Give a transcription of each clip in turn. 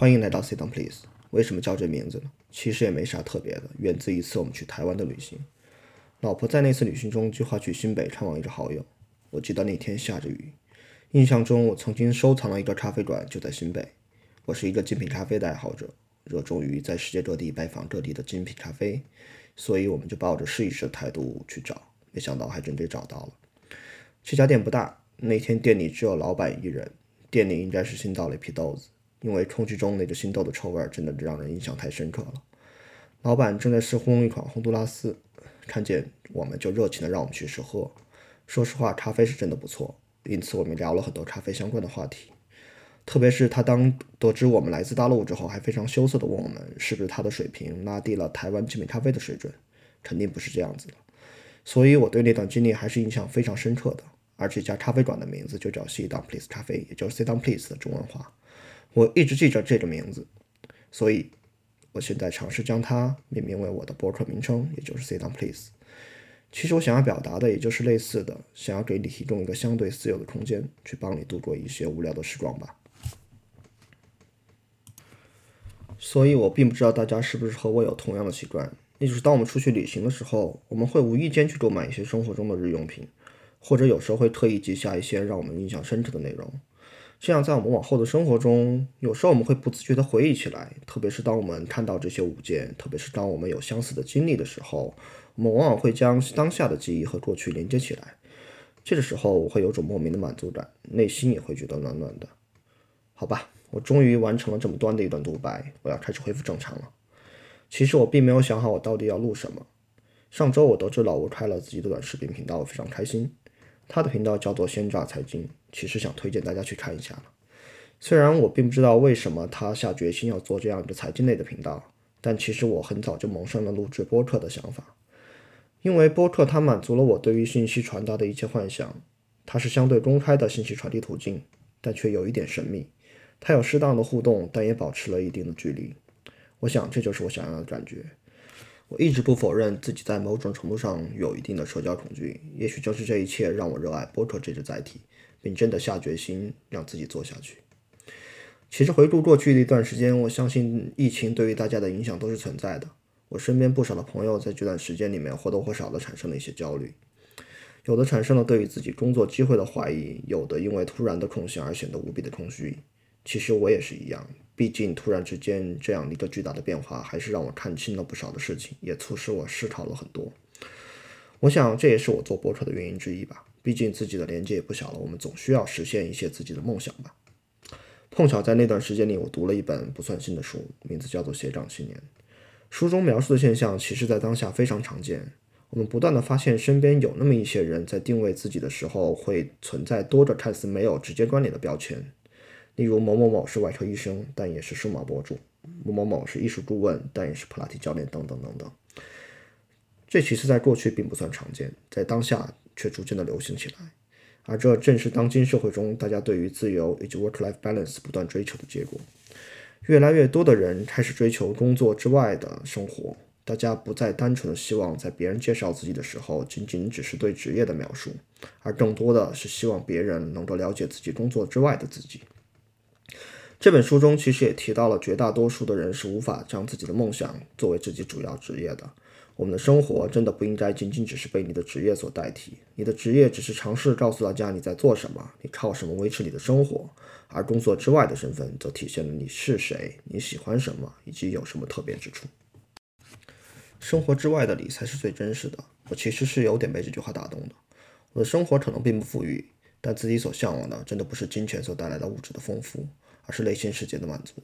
欢迎来到 Sit Down Please。为什么叫这名字呢？其实也没啥特别的，源自一次我们去台湾的旅行。老婆在那次旅行中计划去新北探望一个好友。我记得那天下着雨，印象中我曾经收藏了一个咖啡馆，就在新北。我是一个精品咖啡的爱好者，热衷于在世界各地拜访各地的精品咖啡，所以我们就抱着试一试的态度去找，没想到还真给找到了。这家店不大，那天店里只有老板一人。店里应该是新到了一批豆子，因为空气中那个新豆的臭味真的让人印象太深刻了。老板正在试烘一款洪都拉斯，看见我们就热情的让我们去试喝。说实话，咖啡是真的不错，因此我们聊了很多咖啡相关的话题。特别是他当得知我们来自大陆之后，还非常羞涩的问我们是不是他的水平拉低了台湾精品咖啡的水准。肯定不是这样子的。所以我对那段经历还是印象非常深刻的。而这家咖啡馆的名字就叫 Sit Down Please 咖啡，也就是 Sit Down Please 的中文化。我一直记着这个名字，所以我现在尝试将它命名为我的博客名称，也就是 Sit Down Please。其实我想要表达的也就是类似的，想要给你提供一个相对私有的空间，去帮你度过一些无聊的时光吧。所以我并不知道大家是不是和我有同样的习惯，那就是当我们出去旅行的时候，我们会无意间去购买一些生活中的日用品。或者有时候会特意记下一些让我们印象深刻的内容，这样在我们往后的生活中，有时候我们会不自觉地回忆起来。特别是当我们看到这些物件，特别是当我们有相似的经历的时候，我们往往会将当下的记忆和过去连接起来。这个时候，我会有种莫名的满足感，内心也会觉得暖暖的。好吧，我终于完成了这么短的一段独白，我要开始恢复正常了。其实我并没有想好我到底要录什么。上周我得知老吴开了自己的短视频频道，非常开心。他的频道叫做“鲜榨财经”，其实想推荐大家去看一下了。虽然我并不知道为什么他下决心要做这样一个财经类的频道，但其实我很早就萌生了录制播客的想法。因为播客它满足了我对于信息传达的一切幻想，它是相对公开的信息传递途径，但却有一点神秘。它有适当的互动，但也保持了一定的距离。我想这就是我想要的感觉。我一直不否认自己在某种程度上有一定的社交恐惧，也许正是这一切让我热爱播客这只载体，并真的下决心让自己做下去。其实回顾过去的一段时间，我相信疫情对于大家的影响都是存在的。我身边不少的朋友在这段时间里面或多或少的产生了一些焦虑，有的产生了对于自己工作机会的怀疑，有的因为突然的空闲而显得无比的空虚。其实我也是一样。毕竟，突然之间这样一个巨大的变化，还是让我看清了不少的事情，也促使我思考了很多。我想，这也是我做播客的原因之一吧。毕竟自己的年纪也不小了，我们总需要实现一些自己的梦想吧。碰巧在那段时间里，我读了一本不算新的书，名字叫做《斜杠青年》。书中描述的现象，其实在当下非常常见。我们不断的发现，身边有那么一些人在定位自己的时候，会存在多个看似没有直接关联的标签。例如某某某是外科医生，但也是数码博主；某某某是艺术顾问，但也是普拉提教练，等等等等。这其实在过去并不算常见，在当下却逐渐的流行起来。而这正是当今社会中大家对于自由以及 work-life balance 不断追求的结果。越来越多的人开始追求工作之外的生活，大家不再单纯的希望在别人介绍自己的时候仅仅只是对职业的描述，而更多的是希望别人能够了解自己工作之外的自己。这本书中其实也提到了，绝大多数的人是无法将自己的梦想作为自己主要职业的。我们的生活真的不应该仅仅只是被你的职业所代替，你的职业只是尝试告诉大家你在做什么，你靠什么维持你的生活，而工作之外的身份则体现了你是谁，你喜欢什么，以及有什么特别之处。生活之外的你才是最真实的。我其实是有点被这句话打动的。我的生活可能并不富裕，但自己所向往的真的不是金钱所带来的物质的丰富。而是内心世界的满足，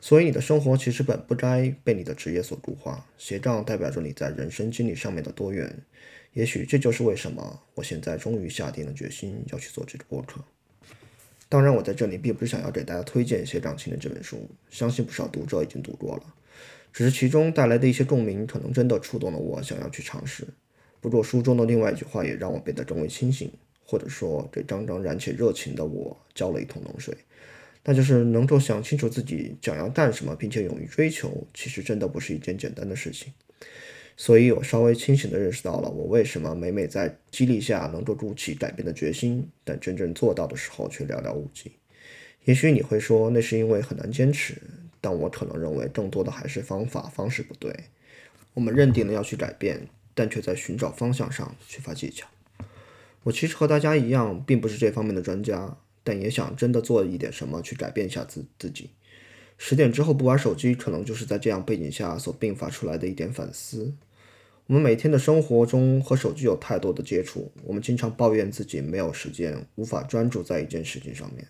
所以你的生活其实本不该被你的职业所固化。斜杠代表着你在人生经历上面的多元，也许这就是为什么我现在终于下定了决心要去做这个播客。当然，我在这里并不是想要给大家推荐《斜杠青年》这本书，相信不少读者已经读过了，只是其中带来的一些共鸣，可能真的触动了我，想要去尝试。不过书中的另外一句话也让我变得更为清醒，或者说给刚刚燃起热情的我浇了一桶冷水。那就是能够想清楚自己想要干什么，并且勇于追求，其实真的不是一件简单的事情。所以我稍微清醒地认识到了，我为什么每每在激励下能够鼓起改变的决心，但真正做到的时候却寥寥无几。也许你会说那是因为很难坚持，但我可能认为更多的还是方法方式不对。我们认定了要去改变，但却在寻找方向上缺乏技巧。我其实和大家一样，并不是这方面的专家，但也想真的做一点什么去改变一下自自己。十点之后不玩手机，可能就是在这样背景下所迸发出来的一点反思。我们每天的生活中和手机有太多的接触，我们经常抱怨自己没有时间，无法专注在一件事情上面。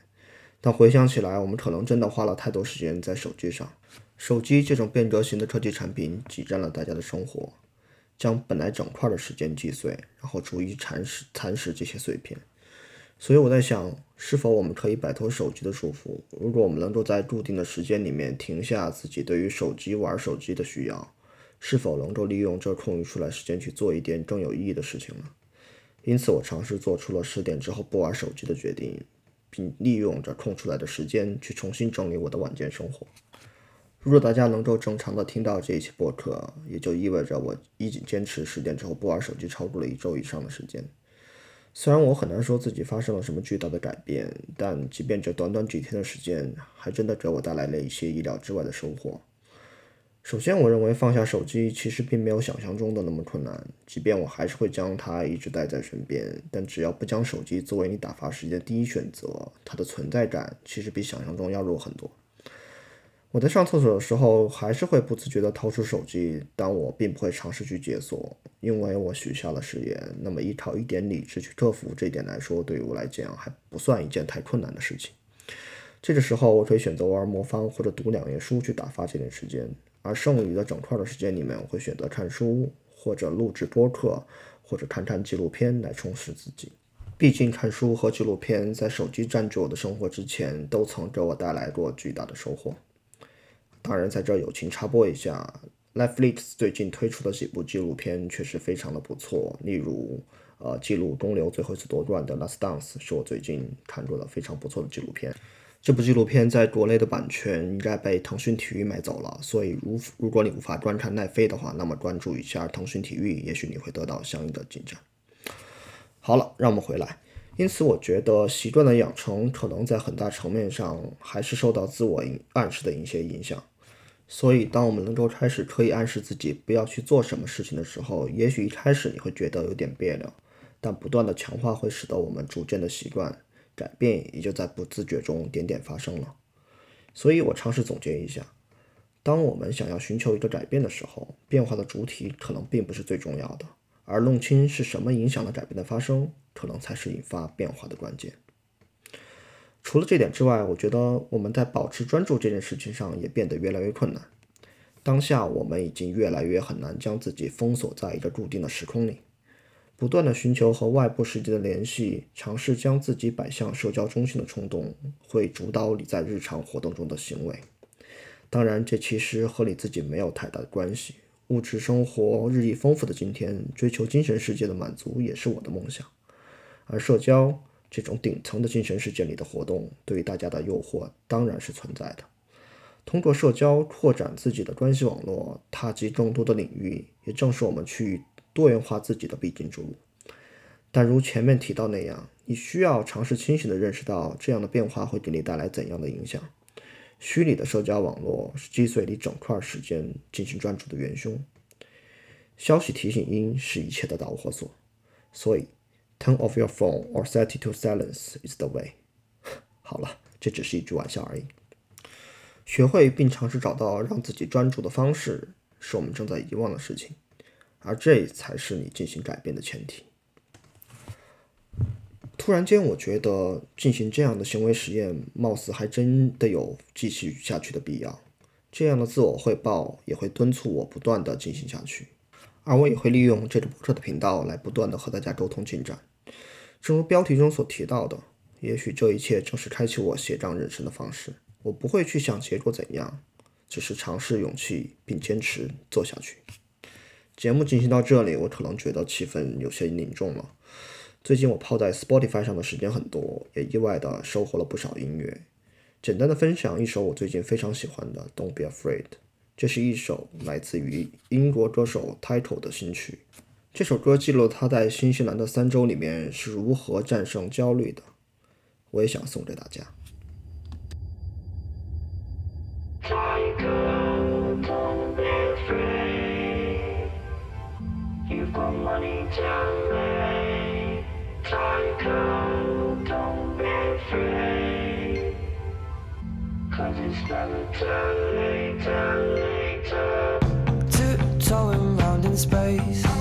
但回想起来，我们可能真的花了太多时间在手机上。手机这种变革型的科技产品挤占了大家的生活。将本来整块的时间击碎，然后逐一蚕食蚕食这些碎片。所以我在想，是否我们可以摆脱手机的束缚？如果我们能够在固定的时间里面停下自己对于手机玩手机的需要，是否能够利用这空余出来时间去做一点更有意义的事情呢？因此，我尝试做出了十点之后不玩手机的决定，并利用这空出来的时间去重新整理我的晚间生活。如果大家能够正常的听到这一期播客，也就意味着我已经坚持十点之后不玩手机超过了一周以上的时间。虽然我很难说自己发生了什么巨大的改变，但即便这短短几天的时间，还真的给我带来了一些意料之外的收获。首先，我认为放下手机其实并没有想象中的那么困难，即便我还是会将它一直带在身边，但只要不将手机作为你打发时间的第一选择，它的存在感其实比想象中要弱很多。我在上厕所的时候，还是会不自觉地掏出手机，但我并不会尝试去解锁，因为我许下了誓言。那么，依靠一点理智去克服这一点来说，对于我来讲还不算一件太困难的事情。这个时候，我可以选择玩魔方或者读两页书去打发这点时间，而剩余的整块的时间里面，我会选择看书，或者录制播客，或者看看纪录片来充实自己。毕竟，看书和纪录片在手机占据我的生活之前，都曾给我带来过巨大的收获。当然，在这友情插播一下，Netflix 最近推出的几部纪录片确实非常的不错。例如，呃，记录公牛最后一次夺冠的《Last Dance》是我最近看过的非常不错的纪录片。这部纪录片在国内的版权应该被腾讯体育买走了，所以如如果你无法观看奈飞的话，那么关注一下腾讯体育，也许你会得到相应的进展。好了，让我们回来。因此，我觉得习惯的养成可能在很大层面上还是受到自我暗示的一些影响。所以，当我们能够开始刻意暗示自己不要去做什么事情的时候，也许一开始你会觉得有点别扭，但不断的强化会使得我们逐渐的习惯，改变也就在不自觉中点点发生了。所以我尝试总结一下：当我们想要寻求一个改变的时候，变化的主体可能并不是最重要的，而弄清是什么影响了改变的发生，可能才是引发变化的关键。除了这点之外，我觉得我们在保持专注这件事情上也变得越来越困难。当下我们已经越来越很难将自己封锁在一个固定的时空里，不断的寻求和外部世界的联系，尝试将自己摆向社交中心的冲动，会主导你在日常活动中的行为。当然，这其实和你自己没有太大的关系。物质生活日益丰富的今天，追求精神世界的满足也是我的梦想，而社交。这种顶层的精神世界里的活动，对大家的诱惑当然是存在的。通过社交扩展自己的关系网络，踏及更多的领域，也正是我们去多元化自己的必经之路。但如前面提到那样，你需要尝试清醒地认识到这样的变化会给你带来怎样的影响。虚拟的社交网络是击碎你整块时间进行专注的元凶。消息提醒音是一切的导火索，所以。Turn off your phone or set it to silence is the way。好了，这只是一句玩笑而已。学会并尝试找到让自己专注的方式，是我们正在遗忘的事情，而这才是你进行改变的前提。突然间，我觉得进行这样的行为实验，貌似还真的有继续下去的必要。这样的自我汇报也会敦促我不断的进行下去。而我也会利用这个播客的频道来不断的和大家沟通进展。正如标题中所提到的，也许这一切正是开启我写账人生的方式。我不会去想结果怎样，只是尝试勇气并坚持做下去。节目进行到这里，我可能觉得气氛有些凝重了。最近我泡在 Spotify 上的时间很多，也意外的收获了不少音乐。简单的分享一首我最近非常喜欢的《Don't Be Afraid》。这是一首来自于英国歌手 Title 的新曲。这首歌记录了他在新西兰的三周里面是如何战胜焦虑的。我也想送给大家。Tiptoeing round in space.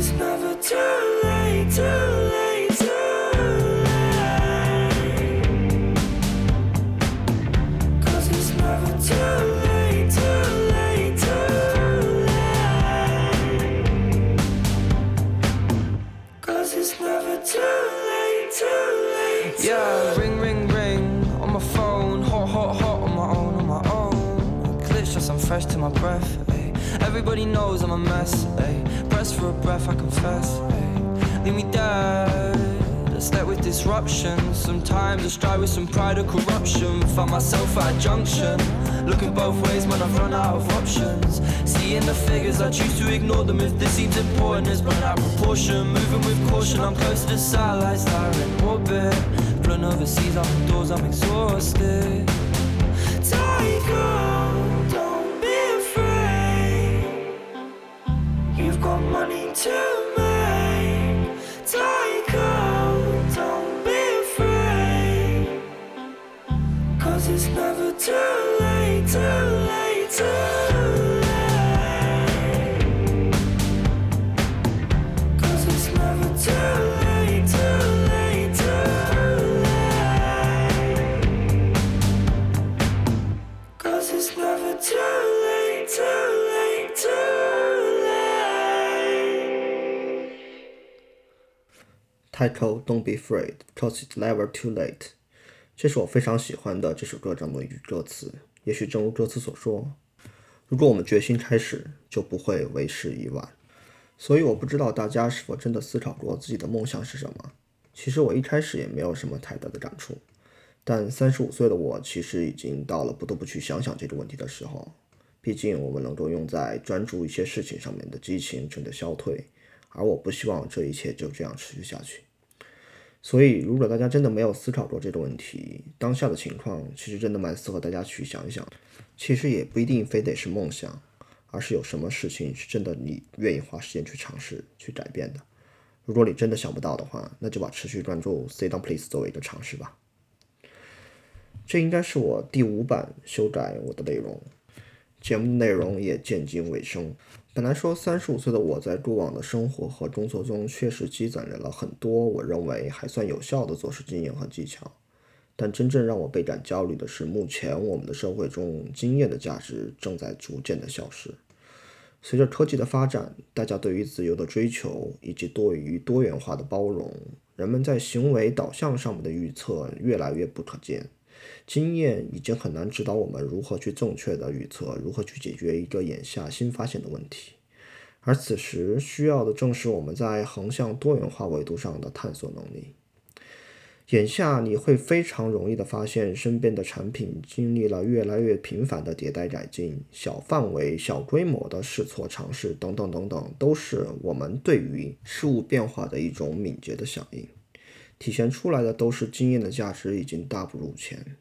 It's never too late, too late, too late. Cause it's never too late, too late, too late. Cause it's never too late, too late. Yeah, ring, ring, ring on my phone. Hot, hot, hot on my own, on my own. I'm fresh to my breath. Ay. Everybody knows I'm a mess. Ay. Press for a breath, I confess. Leave me dead. A step with disruption. Sometimes I strive with some pride or corruption. Find myself at a junction. Looking both ways when I've run out of options. Seeing the figures, I choose to ignore them if this seems important. It's run out of proportion. Moving with caution, I'm close to the satellites that are in orbit. Flown overseas, I'm exhausted. Tiger, got money to make. Tiger, don't be afraid. Cause it's never too late, too late, too late. Title Don't Be Afraid, cause it's never too late。这是我非常喜欢的这首歌中的一句歌词。也许正如歌词所说，如果我们决心开始，就不会为时已晚。所以我不知道大家是否真的思考过自己的梦想是什么。其实我一开始也没有什么太大的感触，但三十五岁的我其实已经到了不得不去想想这个问题的时候。毕竟我们能够用在专注一些事情上面的激情正在消退，而我不希望这一切就这样持续下去。所以，如果大家真的没有思考过这个问题，当下的情况其实真的蛮适合大家去想一想。其实也不一定非得是梦想，而是有什么事情是真的你愿意花时间去尝试、去改变的。如果你真的想不到的话，那就把持续关注 Say Down Please 作为一个尝试吧。这应该是我第五版修改我的内容，节目内容也渐近尾声。本来说三十五岁的我在过往的生活和工作中确实积攒了很多我认为还算有效的做事经验和技巧，但真正让我倍感焦虑的是，目前我们的社会中经验的价值正在逐渐的消失。随着科技的发展，大家对于自由的追求以及对于多元化的包容，人们在行为导向上面的预测越来越不可见。经验已经很难指导我们如何去正确的预测，如何去解决一个眼下新发现的问题。而此时需要的正是我们在横向多元化维度上的探索能力。眼下你会非常容易的发现，身边的产品经历了越来越频繁的迭代改进，小范围、小规模的试错尝试等等等等，都是我们对于事物变化的一种敏捷的响应，体现出来的都是经验的价值已经大不如前。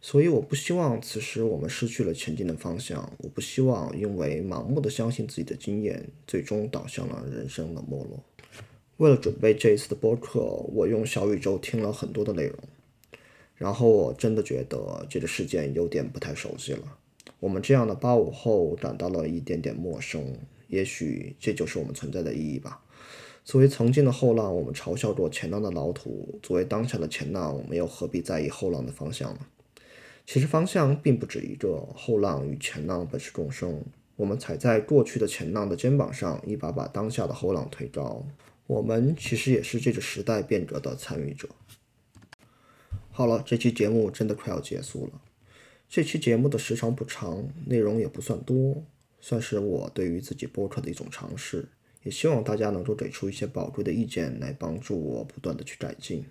所以我不希望此时我们失去了前进的方向，我不希望因为盲目的相信自己的经验，最终导向了人生的没落。为了准备这一次的播客，我用小宇宙听了很多的内容，然后我真的觉得这个事件有点不太熟悉了。我们这样的八五后感到了一点点陌生，也许这就是我们存在的意义吧。作为曾经的后浪，我们嘲笑过前浪的老土；作为当下的前浪，我们又何必在意后浪的方向呢？其实方向并不止一个，后浪与前浪本是共生。我们踩在过去的前浪的肩膀上，一把把当下的后浪推高。我们其实也是这个时代变革的参与者。好了，这期节目真的快要结束了。这期节目的时长不长，内容也不算多，算是我对于自己播客的一种尝试。也希望大家能够给出一些宝贵的意见，来帮助我不断的去改进。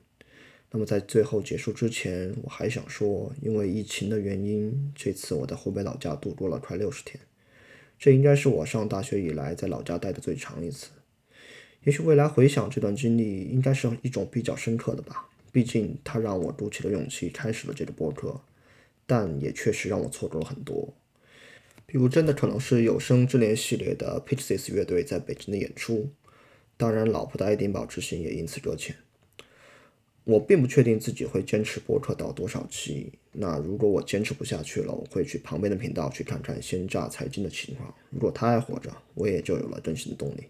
那么在最后结束之前，我还想说，因为疫情的原因，这次我在湖北老家度过了快六十天，这应该是我上大学以来在老家待的最长一次。也许未来回想这段经历，应该是一种比较深刻的吧。毕竟它让我鼓起了勇气开始了这个播客，但也确实让我错过了很多。比如，真的可能是有生之年系列的 Pixies 乐队在北京的演出，当然，老婆的爱丁堡之行也因此搁浅。我并不确定自己会坚持播客到多少期。那如果我坚持不下去了，我会去旁边的频道去看看鲜榨财经的情况。如果他还活着，我也就有了更新的动力。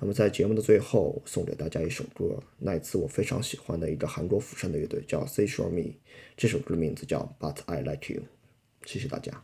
那么在节目的最后，送给大家一首歌，来自我非常喜欢的一个韩国釜山的乐队，叫 Say Show Me。这首歌的名字叫 But I Like You。谢谢大家。